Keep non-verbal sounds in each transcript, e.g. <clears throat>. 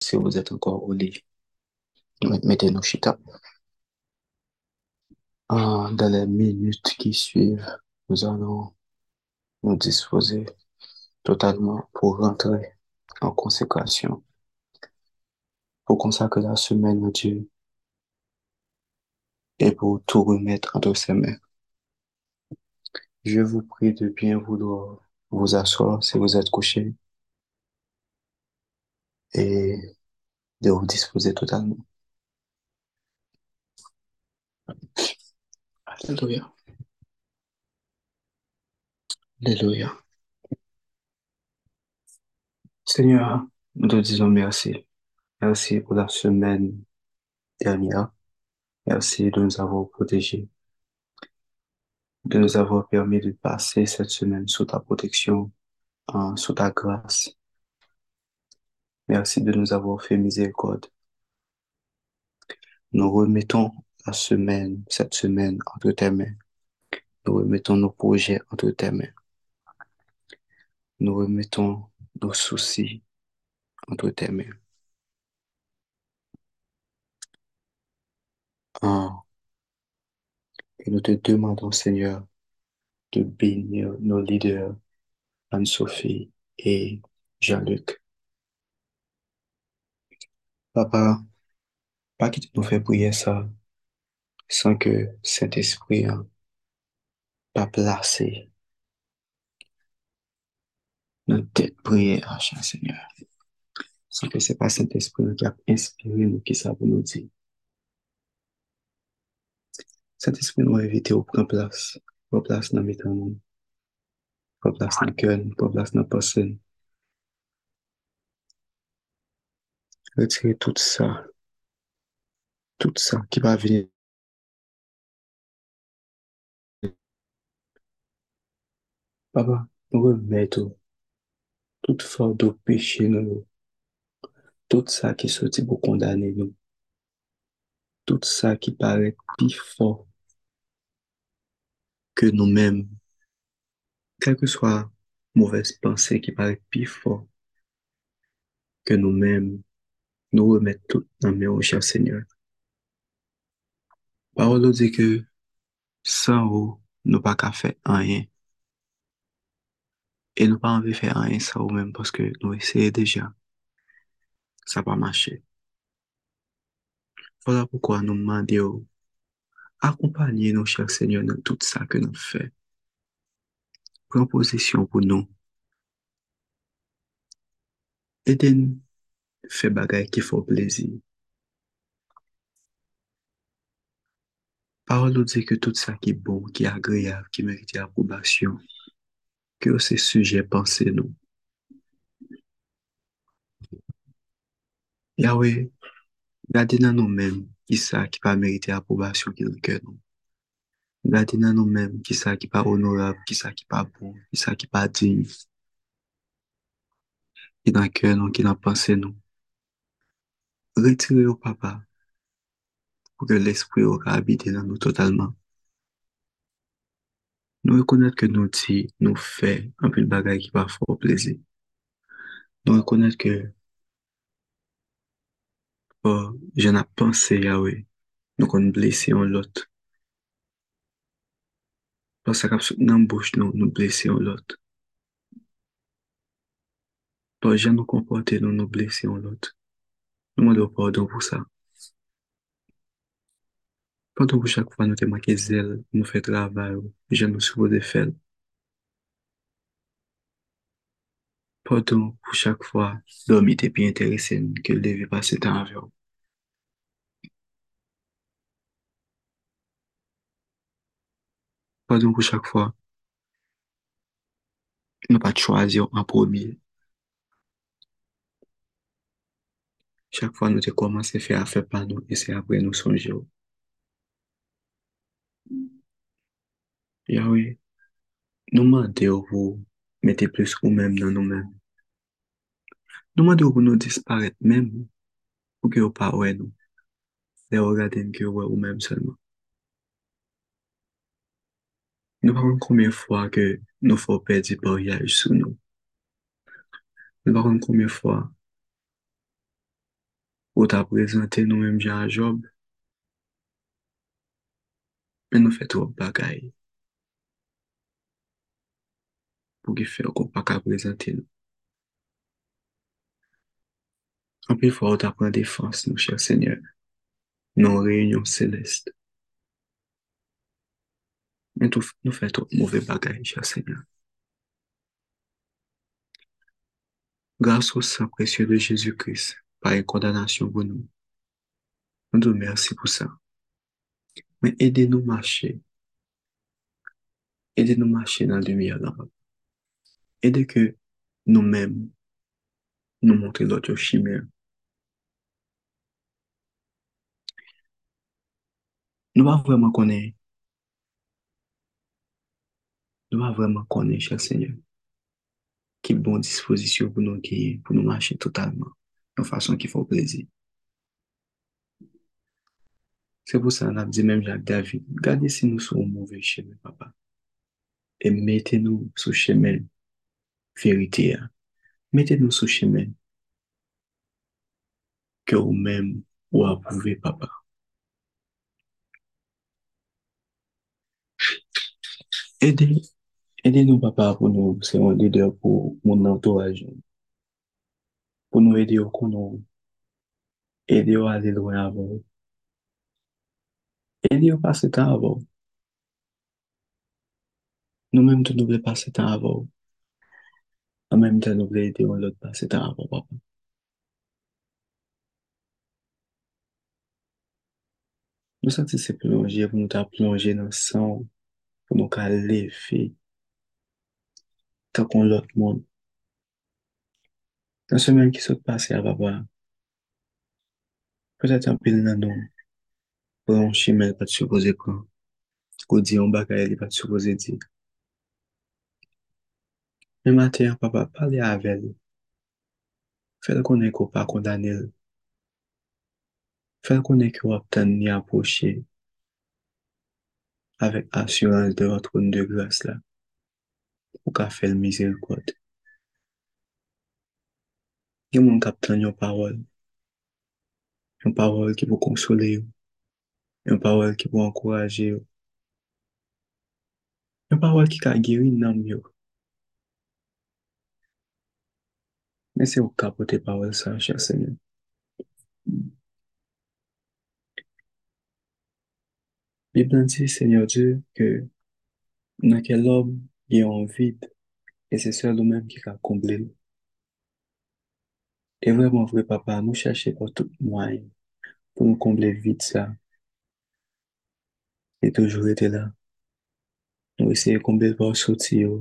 si vous êtes encore au lit, mettez-nous chita. Ah, dans les minutes qui suivent, nous allons nous disposer totalement pour rentrer en consécration, pour consacrer la semaine à Dieu et pour tout remettre entre ses mains. Je vous prie de bien vouloir vous asseoir si vous êtes couché et de vous disposer totalement. Alléluia. Alléluia. Seigneur, nous te disons merci. Merci pour la semaine dernière. Merci de nous avoir protégés, de nous avoir permis de passer cette semaine sous ta protection, sous ta grâce. Merci de nous avoir fait miséricorde. Nous remettons la semaine, cette semaine entre tes mains. Nous remettons nos projets entre tes mains. Nous remettons nos soucis entre tes mains. Ah. Et nous te demandons, Seigneur, de bénir nos leaders, Anne-Sophie et Jean-Luc. Papa, pas qu'il nous fait prier ça sans que Saint-Esprit hein, pas placé notre tête prière, cher Seigneur. Sans que c'est pas Saint-Esprit qui a inspiré nous qui ça pour nous dire. Saint-Esprit nous a invité au prendre place, prendre place dans mes temps, prendre place dans le prendre place dans la personne. Retirer tout ça, tout ça qui va venir. Papa, nous remettons toute forme de péché nous, tout ça qui sortit pour condamner nous, tout ça qui paraît plus fort que nous-mêmes, quelle que soit mauvaise pensée qui paraît plus fort que nous-mêmes, nous remettons tout dans mes cher Seigneur. Parole dit que sans vous, nous pas qu'à faire rien. Et nous pas envie de faire rien sans vous-même parce que nous essayons déjà. Ça va marcher. Voilà pourquoi nous demandons accompagner nos chers Seigneur dans tout ça que nous faisons. Prends position pour nous. Aidez-nous faire bagaille qui font plaisir. Parole nous dit que tout ça qui est bon, qui est agréable, qui mérite approbation, que c'est sujet pensé nous. Yahweh, gardez dans nous-mêmes qui ça qui pas mériter approbation qui dans le cœur nous. Gardez dans nous-mêmes qui ça qui pas honorable, qui ça qui pas bon, qui ça qui pas digne. Qui dans le cœur nous, qui dans pensée retire yo papa, pou ke l'esprit yo ka habite nan nou totalman. Nou rekonat ke nou ti, nou fe, anpil bagay ki pa fwo plezi. Nou rekonat ke po jen ap panse yawe, nou kon blese yon lot. Pasak ap souk nan bouch nou, nou blese yon lot. Po jen nou kompote nou, nou blese yon lot. Mwando pardon pou sa. Pardon pou chak fwa nou te make zel, nou fe travay ou, jan nou soubo de fel. Pardon pou chak fwa, domi te pi interesen ke leve pase tan avyo. Pardon pou chak fwa, nou pa chwazi ou an promi Chak fwa nou te komanse fè a fè pa nou, e se apre nou sonje ou. Yahweh, nou mande ou pou mette plus ou mèm nan nou mèm. Nou mande ou pou nou disparet mèm pou ki ou pa ouè nou. Le ou gaden ki ou ouè ou mèm selman. Nou baron koumyen fwa ke nou fò pedi pa ou yaj sou nou. Nou baron koumyen fwa ou ta prezante nou menm jan a Job, men nou fè tro bagay pou ki fè ou kon pa ka prezante nou. Anpil fwa ou ta pren defans nou, chèr Seigneur, nou reynyon seleste. Men nou fè tro mouve bagay, chèr Seigneur. Gras ou san presye de Jésus-Christ, pa yon kondanasyon pou nou. Nou dou mersi pou sa. Men ede nou mache. Ede nou mache nan lumiye la. Ede ke nou men nou montre lot yo chimè. Nou va vwèman konè. Nou va vwèman konè, chèr seigneur. ki bon dispozisyon pou nou geye, pou nou mache totalman, nou fason ki fò plezi. Se pou sa, nan ap di menm jak David, gade si nou sou mouve cheme, papa, e mette nou sou cheme verite ya, mette nou sou cheme ke ou menm ou apouve, papa. Nou papa pou nou se yon lider pou moun entouraj. pou nou ede yo konon, ede yo ale lwen avon, ede yo pase tan avon. Nou menm tou nou vle pase tan avon, an menm tan nou vle ede yo lot pase tan avon wapon. Nou santi se plonje pou nou ta plonje nan san, pou nou ka leve, kakon lot moun. Nan semen ki sot pase a baba, pwetat an pil nan nou, pou an chimel bon, pati soupoze kon, kou di an baka el pati soupoze di. Men mater, papa pale avel, fel konen ko pa kondanil, fel konen ki wap tan ni aposhe, avek asyurans de watroun de glas la, pou ka fel mizil kote. Yon moun kap tan yon parol, yon parol ki pou konsole yo, yon parol ki pou ankoraje yo, yon parol ki ka giri nanm yo. Men se ou kapote parol sa, chèr sèmen. Biblan di, sènyor di, ke nan ke lom yon vide, e se sèl ou menm ki ka komble. E vèman vre papa, nou chache pou tout mwany, pou nou komble vide sa. E toujou ete la. Nou eseye komble vò soti yo,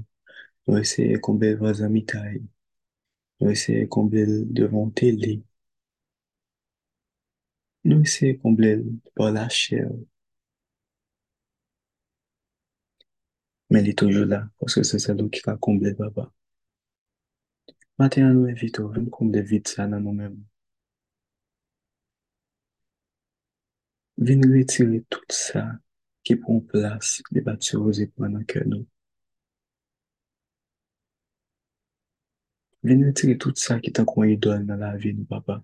nou eseye komble vò zamitay, nou eseye komble devon teli, nou eseye komble vò la chèv. Men li toujou la, pwoske se sèl ou ki ka komble papa. Maten an nou evit ou, ven koum de vit sa nan nou men. Ven retire tout sa ki pou m plas li bat se ozi pou an anke nou. Ven retire tout sa ki tan kon idol nan la vi nou papa.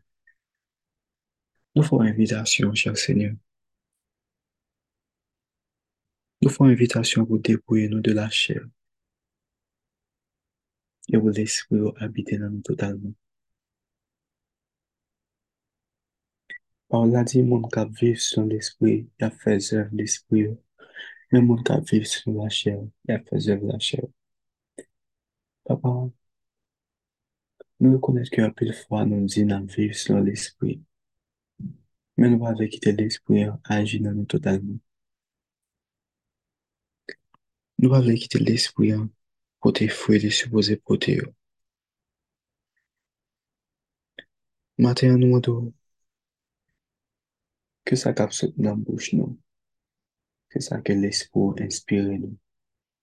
Nou fò invitation, chèr seigneur. Nou fò invitation pou depouye nou de la chèr. E wou l'esprit habite nan nou totalman. Pa ou la di moun kap viv son l'esprit, ya fezev l'esprit ou. Men moun kap viv son la chèv, ya fezev la chèv. Papa, nou rekonnet ki apil fwa nou di nan viv son l'esprit. Men nou wave kite l'esprit ou aji nan nou totalman. Nou wave kite l'esprit ou pote fwe de soupoze pote ou. Maten an nou adou, ke sa kap sot nan bouch nou, ke sa ke l'espou inspire nou,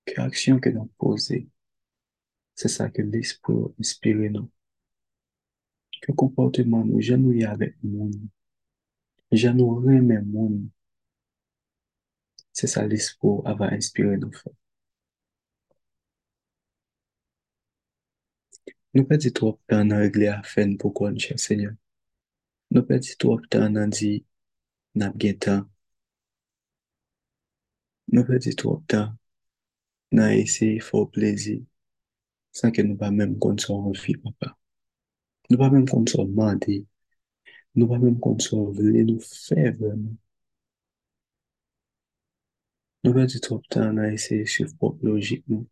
ke aksyon ke nan pose, se sa ke l'espou inspire nou, ke kompote man nou jan nou yave moun, jan nou reme moun, se sa l'espou ava Nou pe di trop ap tan nan regle a fen pou kon chè senyon. Nou pe di tou tan nan di nap gen tan. Nou pe di tou tan nan ese fò plezi san ke nou pa menm kon son vi papa. Nou pa menm kon son mandi. Nou pa menm kon son vle nou fè vèman. Nou pe di tou tan nan ese sif pop logik nou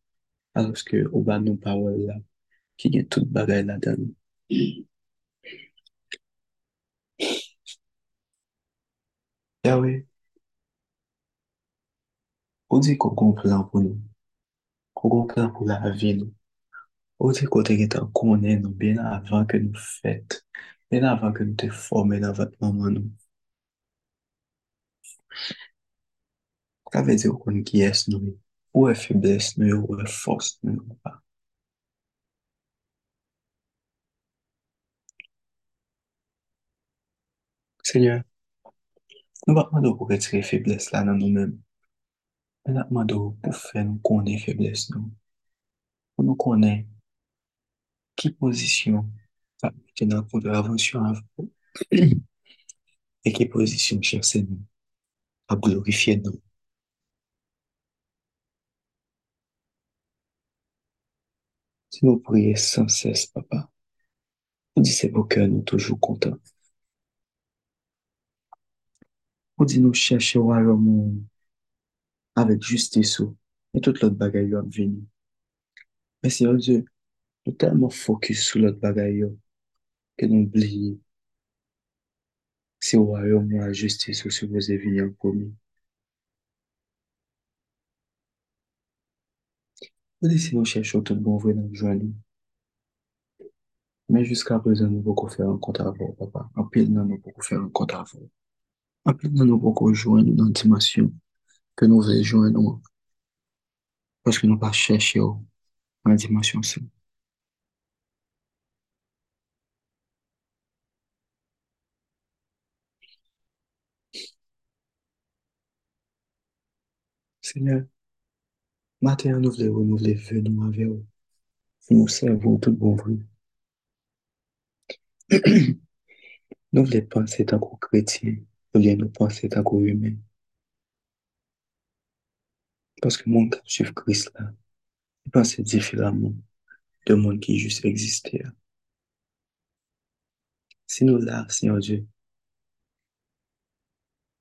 aloske ou ba nou pa wè la. ki gen tout bagay la dan. Yawe, ou di kon kon plan pou nou, kon kon plan pou la vi nou, ou di kon te gen tan konen nou, ben avan ke nou fet, ben avan ke nou te forme la vat maman nou. Kwa ve di ou kon ki es nou, ou e febles nou, ou e fos nou, ou pa. Seigneur, nou ba mando pou retire febles la nan nou men. Men ap mando pou fe nou konen febles nou. Pou nou konen ki pozisyon sa mette nan kontre avansyon avon. <clears throat> E ki pozisyon cherse nou a glorifiye nou. Si nou priye san ses, papa, ou di se pou kè nou toujou Ou di nou chèche walo moun avèk justisou e tout lot bagay yo ap vini. Men se yo di, nou telman fokus sou lot bagay yo ke nou bli si walo moun a justisou sou vose vini an komi. Ou di si nou chèche ou tout bon vwe nan jwani. Men jiska prezè nou pou kou fè an konta avò, papa. Anpil nan nou pou kou fè an konta avò. Anpil nan nou pou kou jwen nou nan dimasyon ke nou vle jwen nou. Paske nou pa chèche yo nan dimasyon se. Seigneur, maten an nou vle ou nou vle vè nou avè ou. Nou servou tout bon vwe. Nou vle panse tankou kretien, ou liye nou panse tankou humen. Paske moun kap suiv kris la, nou panse difiramon de moun ki jist eksiste ya. Si nou la, Senyor Dieu,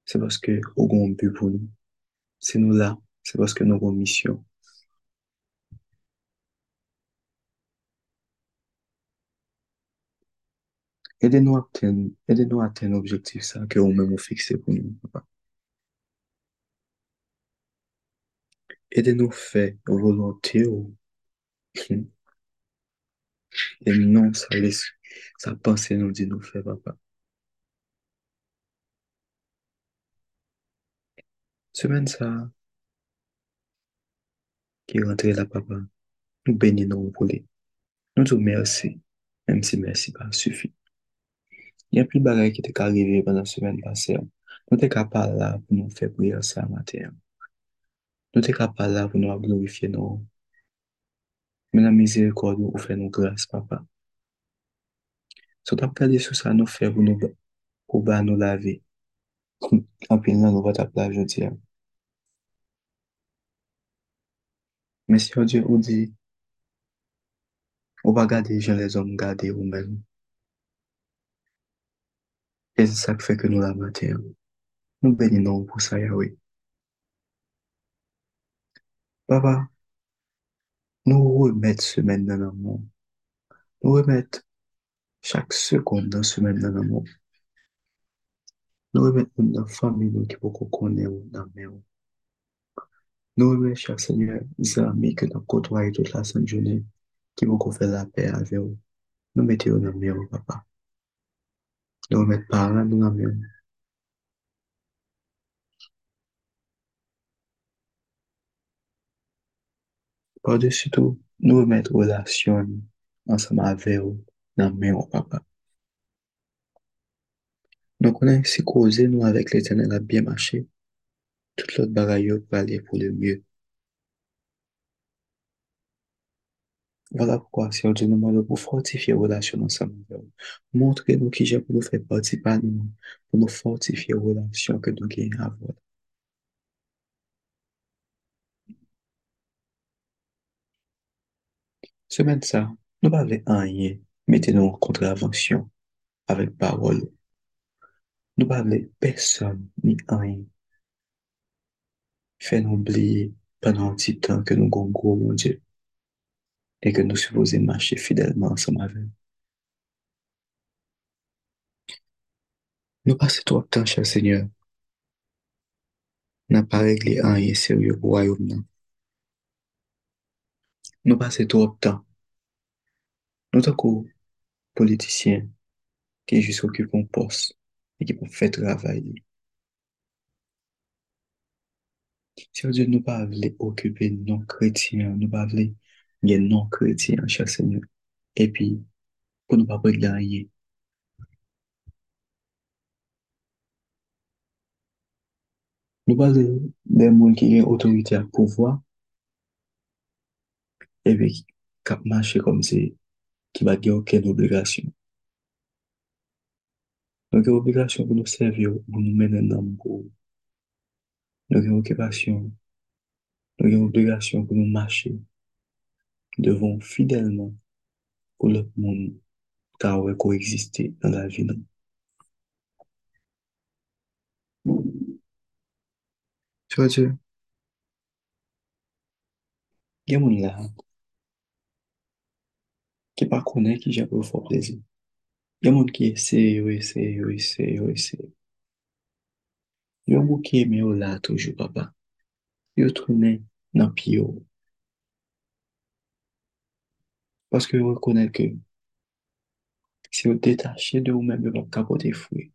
se paske ou gon bu pou nou. Si nou la, se paske nou gon misyon. Ede nou aten, ede nou aten objektif sa ke ou men mou fikse pou nou, papa. Ede nou fe volante ou e non sa lis, sa panse nou di nou fe, papa. Semen sa ki rentre la, papa, nou beni nou pou li. Nou tou mersi, menm si mersi pa sufi. Gen pli bagay ki te ka rive banan semen pase. Nou te ka pal la pou nou fe priya sa mater. Nou te ka pal la pou nou a glorifiye nou. Men la mizerekod nou ou fe nou glas, papa. Sot ap kade sou sa nou fe pou nou pou ba nou lave. Anpil nan nou vat ap lave jodi an. Men si yo di ou di, ou ba gade jen le zon gade ou men. E se sak fe ke nou la matè. Nou beni nan pou sa Yahweh. Baba, nou remet semen nan amon. Nou remet chak sekonde nan semen nan amon. Nou remet moun nan fami nou ki pou konen ou nan men ou. Nou remet chak sènyè zami ke nan kotwaye tout la san jounen ki pou kon fè la pe ave ou. Nou metè ou nan men ou, papa. Nou remet paran nou nan men ou. Par de sitou, nou remet relasyon ansama ave ou nan men ou, papa? Nou konen si koze nou avek le tenen la bien mache, tout lot bagay yo pale pou le mye. Voilà pourquoi, Seigneur Dieu, nous demandons pour fortifier la relation ensemble. Montrez-nous qui j'ai pour nous faire partie par nous, pour nous fortifier la relation que nous gagnons à avoir. Semaine ça, nous pas rien, mettez-nous en contravention avec parole. Nous pas personne ni rien. Fais-nous oublier pendant un petit temps que nous avons mon Dieu, et que nous supposons marcher fidèlement ensemble avec nous. Passons trop de temps, cher Seigneur. N'a pas réglé rien sérieux au royaume. Nous passons trop de temps. Nous sommes politiciens qui juste occupent un poste et qui peuvent faire travail. Si Dieu nous pas occuper non chrétiens, nous pas voulons gen non kretien, chèr sènyo, epi, pou nou pa pou ganyen. Nou pa den moun ki gen otorite ak pouvoi, epi, kap mache kom se, ki ba gen okèn obligasyon. Nou gen obligasyon pou nou servyo, pou nou menen nan mkou. Nou gen okipasyon, nou gen obligasyon pou nou mache, devons fidèlement pour le monde car on coexister dans la vie. Tu vois, Dieu, il y a des gens là qui ne connaissent pas qui j'ai pour fort plaisir. Il y a des gens qui essaient, essaient, essaient, essaient. Il y a des gens qui aiment là toujours, papa. Ils tournent dans le pied. Parce que vous reconnaissez que si vous détachez de vous-même, vous capoter fruit.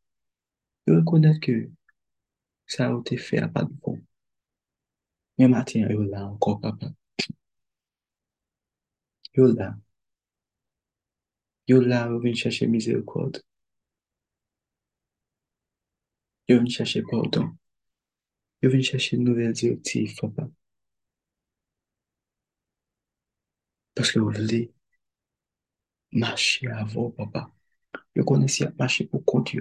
Vous reconnaissez que ça a été fait à pas de bon. Mais maintenant, vous là encore, papa. Vous là. Vous là, vous venez chercher miséricorde. Vous venez chercher pardon. Vous venez chercher une nouvelle directive, papa. Parce que vous voulez marcher avant, papa. Je connaissais à marcher pour compte.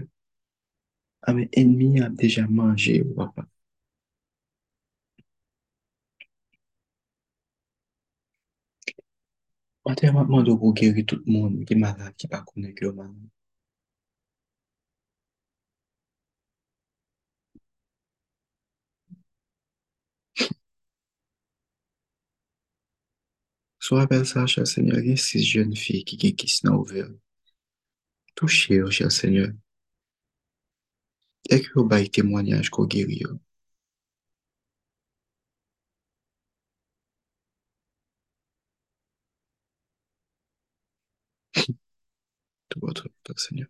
Ah, mais ennemi a déjà mangé, papa. Matin, je demande pour guérir tout le monde qui est malade, qui pas connaît que malade. Soabe acha, Seigneur, esses jeunes filles qui gagnent qui s'en ouvert. Touchez-vous, cher Seigneur. É que eu baio témoignage qu'on guérit. Tout votre Père, Seigneur.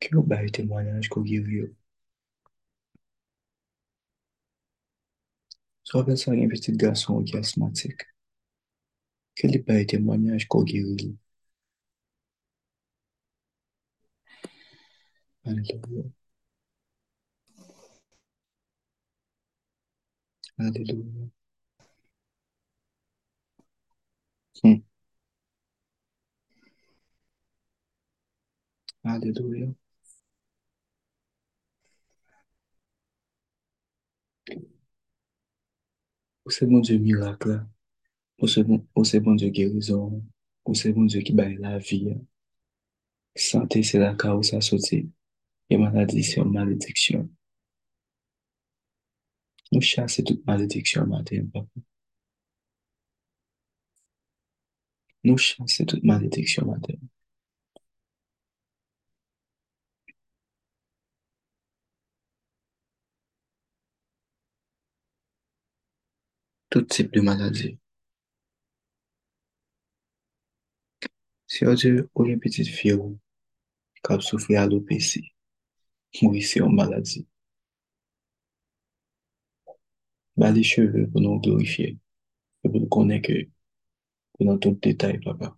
Que eu baio témoignage qu'on guérit. Robinson investigações asmáticas. Que lhe pede témoignage cogueril. Aleluia. Aleluia. Hum. Aleluia. Ou se bon Dieu miracle, ou se bon, ou se bon Dieu guérison, ou se bon Dieu ki baye la vi. Sante se la ka ou sa soti, e maladi se yon malediksyon. Nou chase tout malediksyon maten, papa. Nou chase tout malediksyon maten. tout type de maladie. Si yo di ou yon petit fye ou, kap soufri alopeci, mou yisi yon maladie. Ba li cheve pou nou glorifiye, pou nou konen ke, pou nou tout detay papa.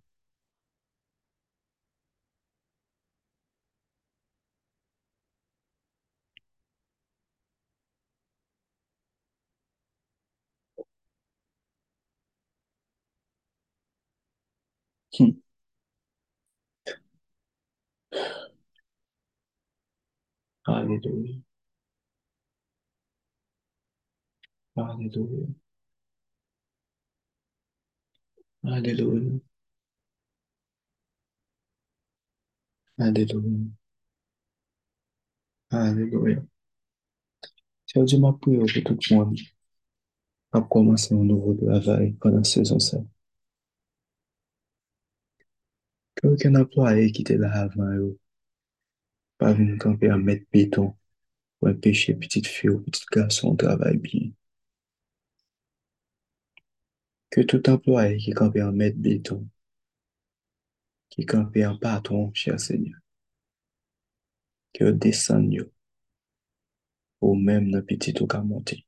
Hallelujah. Hallelujah. Hallelujah. Hallelujah. Hallelujah. Se eu de uma priora que tu come, a começar um novo travail pendant saison sa. Kyo ke na ploye ki te la avan yo, pas venu camper à mettre béton pour empêcher petite fille ou petit garçon travail bien. Que tout employé qui campait en mettre béton, qui campait en patron, cher Seigneur, que descende ou même dans petit ou monter.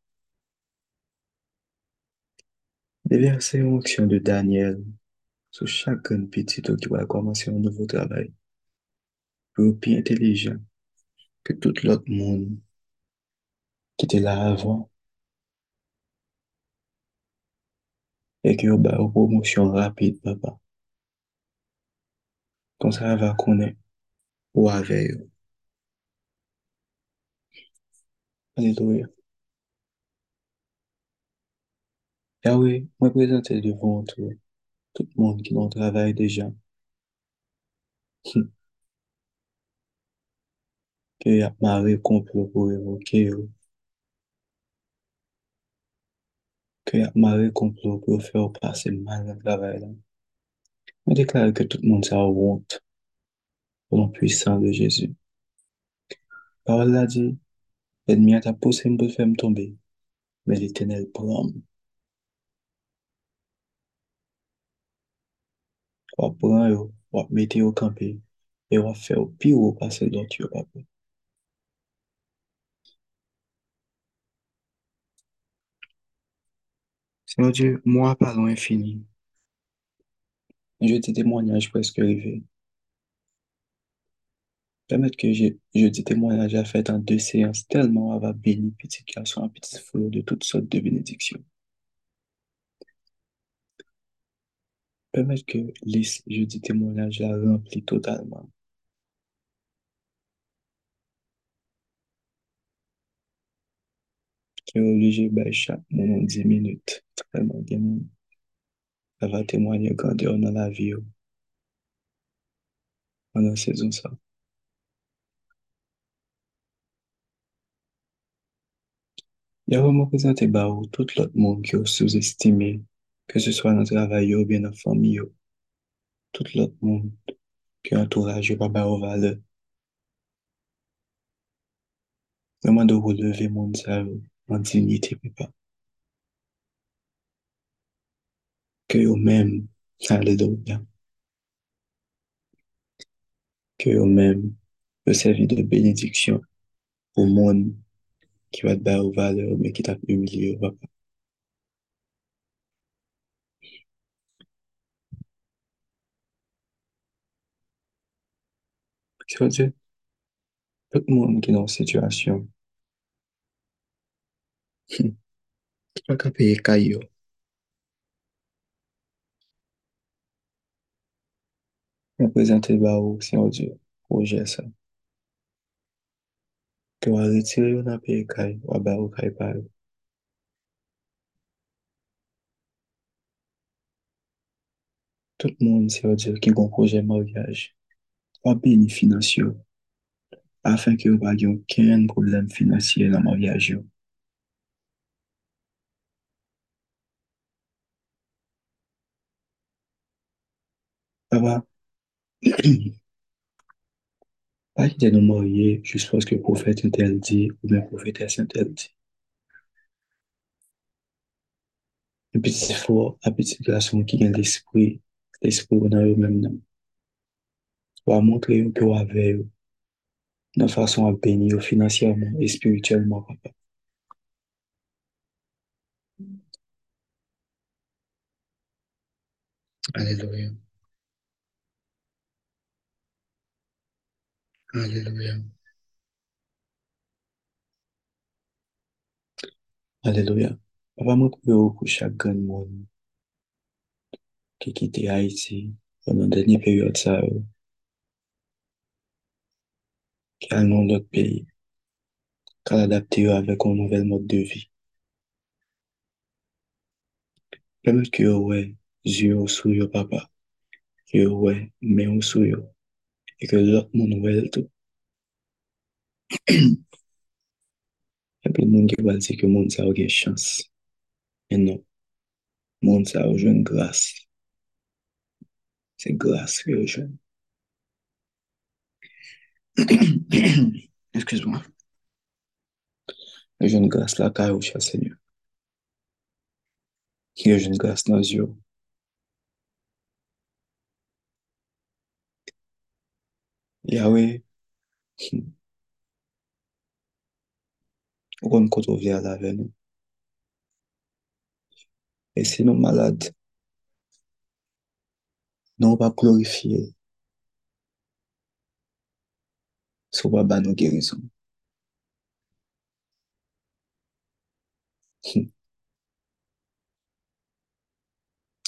Déverser une action de Daniel sur chaque petit qui va commencer un nouveau travail. pou pi intelijan ke tout lot moun ki te la avan e ki yo ba ou promosyon rapide papa. Kon sa ava konen ou ave yo. Aleluya. Yahweh, mwen prezante devon tou, tout moun ki moun travay dejan. Hm. ke ap mare komplo pou evoke yo, ke ap mare komplo pou fè ou pase mal nan travay la. Mwen deklare ke tout moun sa wont pou l'anpuisan de Jezu. Parol la di, l'enmi a ta pose m pou fèm tombe, men l'Etenel pram. Wap pran yo, wap mete yo kampe, e wap fè ou pi ou pase dot yo pape. Seigneur Dieu, moi parlons infini. Je dis témoignage presque arrivé. Permettre que je, dis témoignage à fait en deux séances, tellement on va bénir petit garçon, un petit flot de toutes sortes de bénédictions. Permettre que les je dis témoignage a rempli totalement. Qui est obligé de chaque moment 10 minutes. Bien. Ça va témoigner grandeur dans la vie. Pendant la saison ça. Il y a vraiment présenté tout l'autre monde qui est sous-estimé, que ce soit dans le travail ou bien dans la famille. Tout l'autre monde qui est bah, aux valeurs. Vraiment de relever mon ça en dignité, papa. Que eux-mêmes, alléluia. Que eux-mêmes, le servir de bénédiction au monde qui va te dar aux valeurs, mais qui t'a humilié, papa. Ça veut dire, tout le monde qui est Hmm. Ki pa ka peye kay yo. Mwen prezante ba ou si yon diyo proje sa. Ke wan retire yo nan peye kay, waba ou kay pa yo. Tout moun si yon diyo ki gon proje moryaj, wabe ni finansyo, afan ki yo bagyon ken problem finansye nan moryaj yo. Papa, pas quitter nous marier juste parce que le prophète interdit ou bien prophétesse interdit. Un petit fort, un petit garçon qui a l'esprit, l'esprit dans eux-mêmes. va montrer que vous avez de façon à bénir financièrement et spirituellement. Alléluia. Alléluia. Alléluia. Papa, moi, prie pour chaque grand monde qui quitte Haïti Pendant denye peryode sa yo, ki al nan lot peyi, kal adapte yo avek yon nouvel mod de vi. Pemet ki yo we, zi yo sou yo papa, ki yo we, men yo sou yo, e ke lòk moun wèl tou. <clears throat> Epi moun ki wèl se ke moun sa ou gen chans. E nou, moun sa ou jwen glas. Se glas ki ou jwen. <clears throat> Excuse-moi. Eu jeune grâce la caille au cher Seigneur. Eu jeune grâce dans yeux. Yahweh, hmm. ou kon koto vle alave nou. E si nou malade, nou pa glorifiye, sou pa ban nou gerison. Hmm.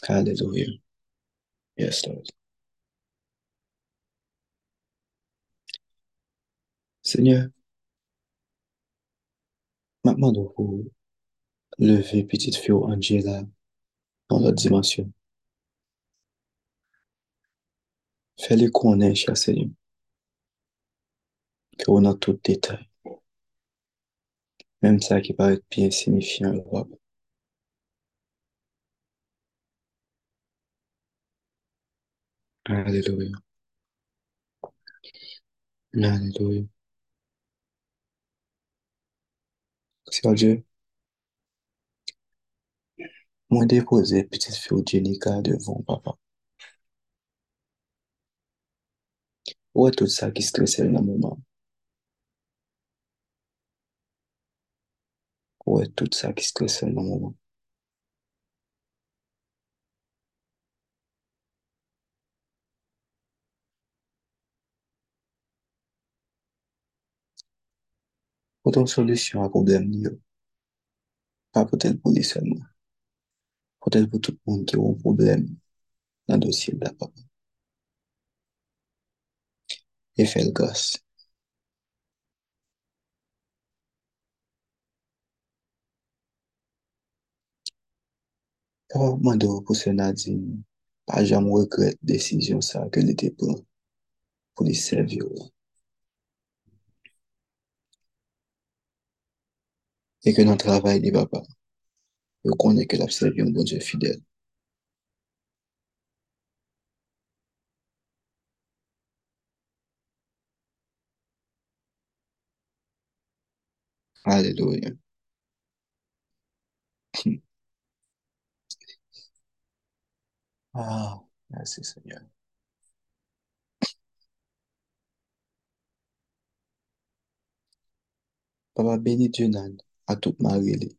Hallelujah. Yes, Lord. Seigneur, maintenant nous pour lever petite fille Angela dans la dimension. Fais-le connaître, cher Seigneur, qu'on a tout détail. Même ça qui paraît bien signifiant, roi. Alléluia. Alléluia. Seigneur Dieu, moi déposer petite fille Jenica devant papa. Ouais, tout ça qui stresse dans le moment. Ouais, tout ça qui stresse dans le moment. Poton solusyon a problem li yo. Pa poten pou li seman. Poten pou tout moun ki yon problem nan dosye da pa. E fel gos. Kwa mwen do pou se nadin, pa jam rekret desisyon sa ke li te pran pou li servyo la. Et que dans le travail des papas, je connais que l'a servi un bon Dieu fidèle. Alléluia. <laughs> Ah, merci Seigneur. Papa, bénis Dieu nan à toute Marie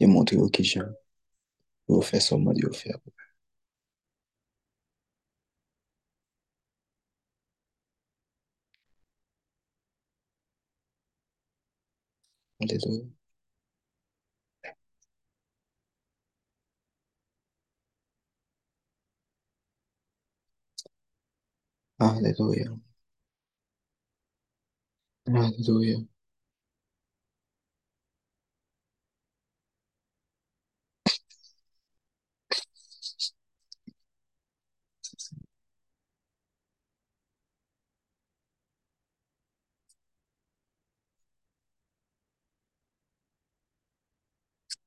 et montre faire ce mot de faire. Alléluia. Alléluia. Alléluia.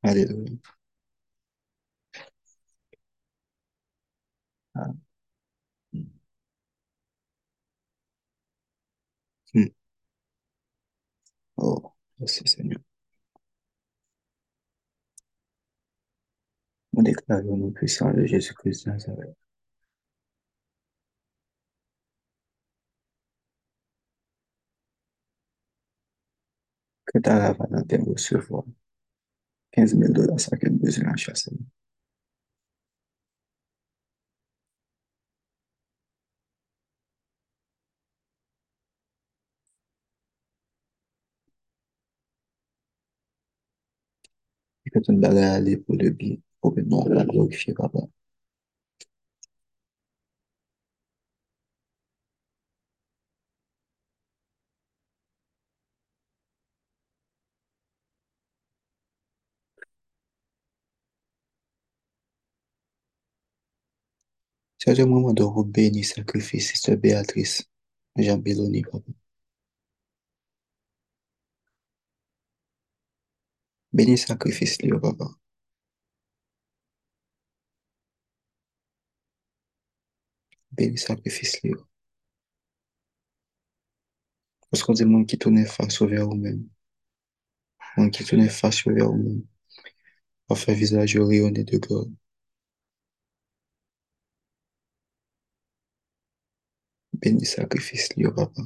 Alléluia. Ah. Hmm. Oh, merci Seigneur. On déclare au nom puissant de Jésus-Christ Nazareth. Que ta ravane te recevoir 15000 dola sa ke mbeze nan chase. E ket an bagay ale pou le bi, pou pe non la glorifiye kaba. C'est un moment de béni sacrifice, Sister Béatrice. Jean Belloni, papa. Béni sacrifice, lui, papa. Béni sacrifice, lui. Parce qu'on dit, monde qui tourne face vers vous-même. Monde qui tourne face vers vous-même. On fait visage rayonné de gloire. Bénis sacrifice, lié, papa.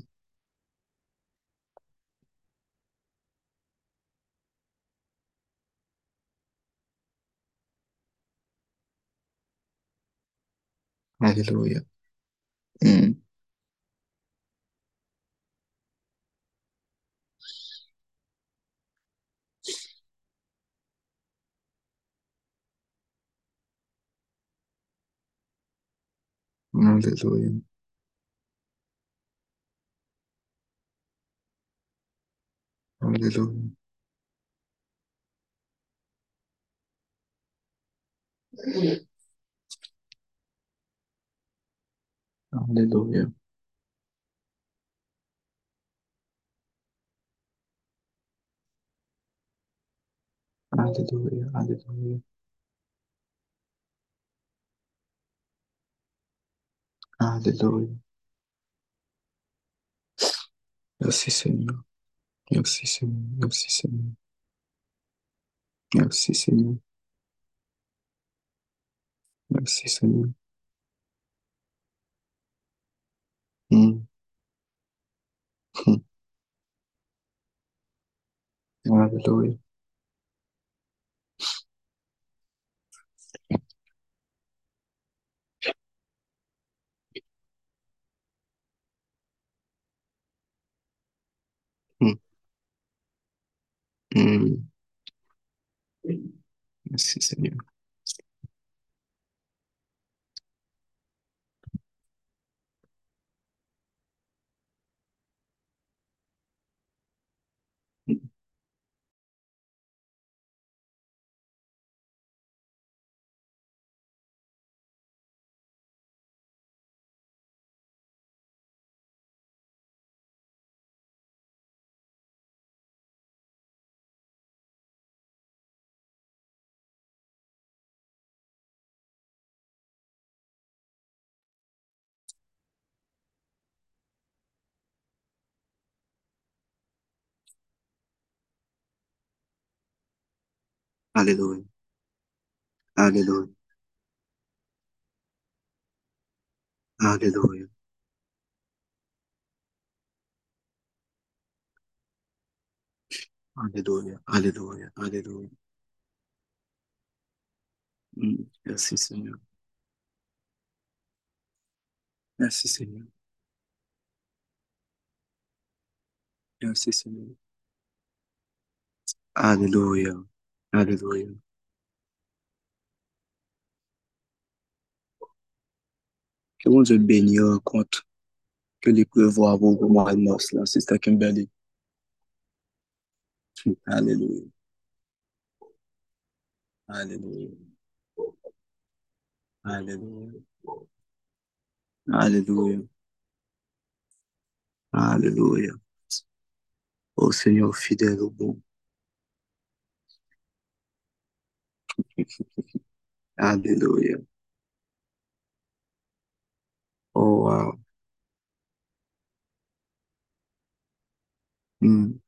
Alléluia. Mm. Hallelujah. Aleluia. Aleluia. Aleluia, aleluia. Aleluia. Eu sei, Senhor. Merci Seigneur. Merci Seigneur. Merci Seigneur. Merci Seigneur. Alléluia. Mm. Mm. Merci Seigneur. Hallelujah. Hallelujah. Hallelujah. Hallelujah. Hallelujah. Hallelujah. Merci Seigneur. Merci Seigneur. Merci Seigneur. Hallelujah. Alléluia. Que mon Dieu bénisse rencontre que l'épreuve va mois de mars là, Sister Kimberly. Alléluia. Alléluia. Alléluia. Alléluia. Alléluia. Ô Seigneur fidèle au bon. <laughs> Alléluia. Oh wow. Mm.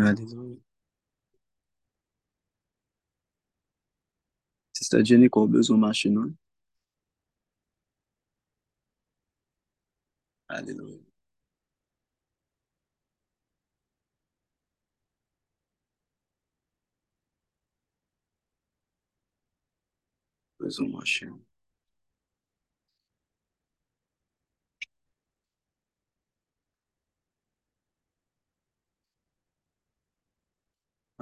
Aleluia. Se está de Nicobius, o machinão. Aleluia. Pois o machinão.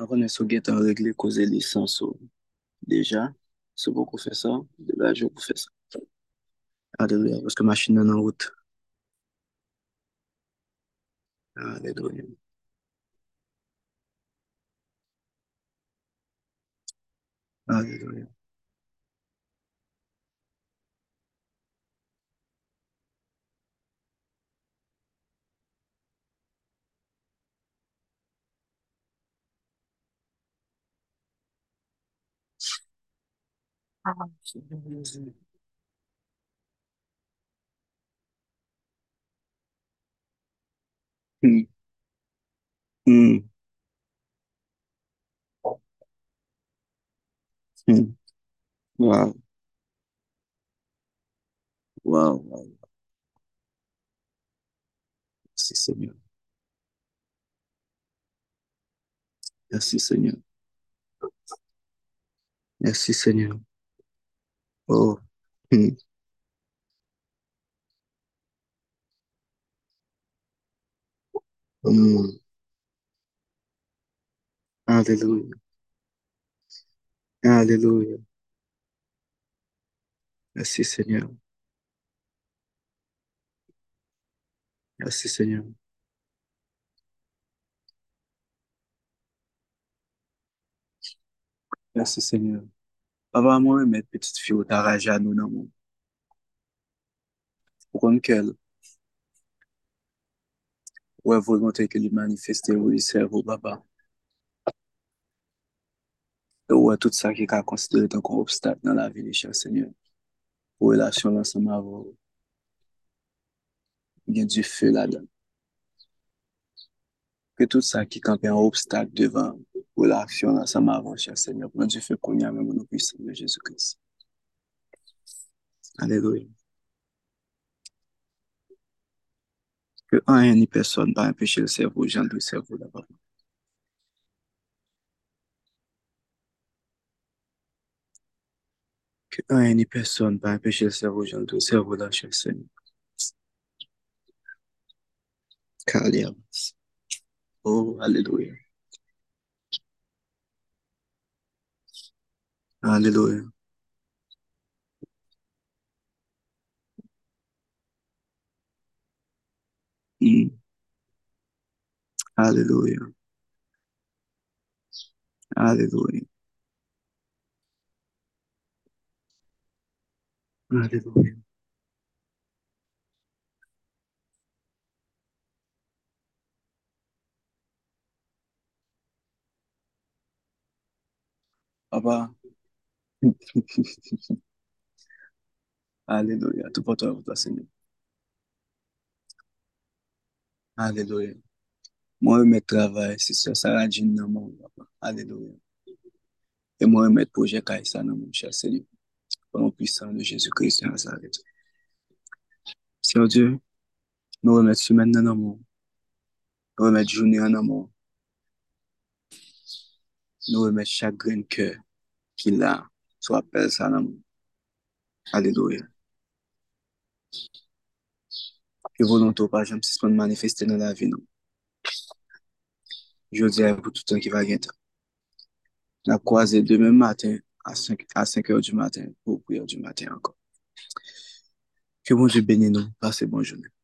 De se guetter en régler cause licence. Deja, se pou kou fè sa, de la jò pou fè sa. Aleluya, paske machin nan an wout. Aleluya. Aleluya. Wow, wow, wow. Merci Seigneur. Merci Seigneur. Merci Seigneur. Oh. hum. Aleluia. Aleluia. Assim, Senhor. Assim, Senhor. Assim, Senhor. Papa mwen wè met petit fi ou ta raja nou nan moun. Ou kon kel, e volante ke li manifeste ou li servo baba. E tout sa ki ka konsidere tan kon obstak nan la vi li chè sènyon. Wè la chè lan sa ma vò. Gen di fè la dan. Ke tout sa ki kampe an obstak devan ou relasyon lan sa ma vò, chèr Seigneur. Gen du fè konya men moun ou pwisan de Jésus-Christ. Aleluya. Que rien ni personne va empêcher le cerveau, Jean le cerveau là-bas. Que rien ni personne va empêcher le cerveau, Jean le cerveau là, cher Seigneur. Kaliamas. Oh, aleluya. Aleluya. Mm. Aleluya. Aleluya. Aleluya. Pour toi, pour toi, Seigneur. Alléluia. Moi, je mets travail, c'est ça, ça a dit dans mon papa. Alléluia. Et moi, je mets projet Kaïsa dans mon cher Seigneur. Au nom puissant de Jésus-Christ de Nazareth. Seigneur Dieu, nous remettons semaine dans mon. Nous remettons journée dans mon. Nous remettons chaque grain de cœur ki la sou apel sa nan moun. Aleluya. Ki volonto pa jam sispan manifeste nan la vi nou. Jodi a pou toutan ki va gen ta. Na kwaze demen maten a 5 or du maten pou prior du maten ankon. Ki bonjou beni nou, pase bonjou nou.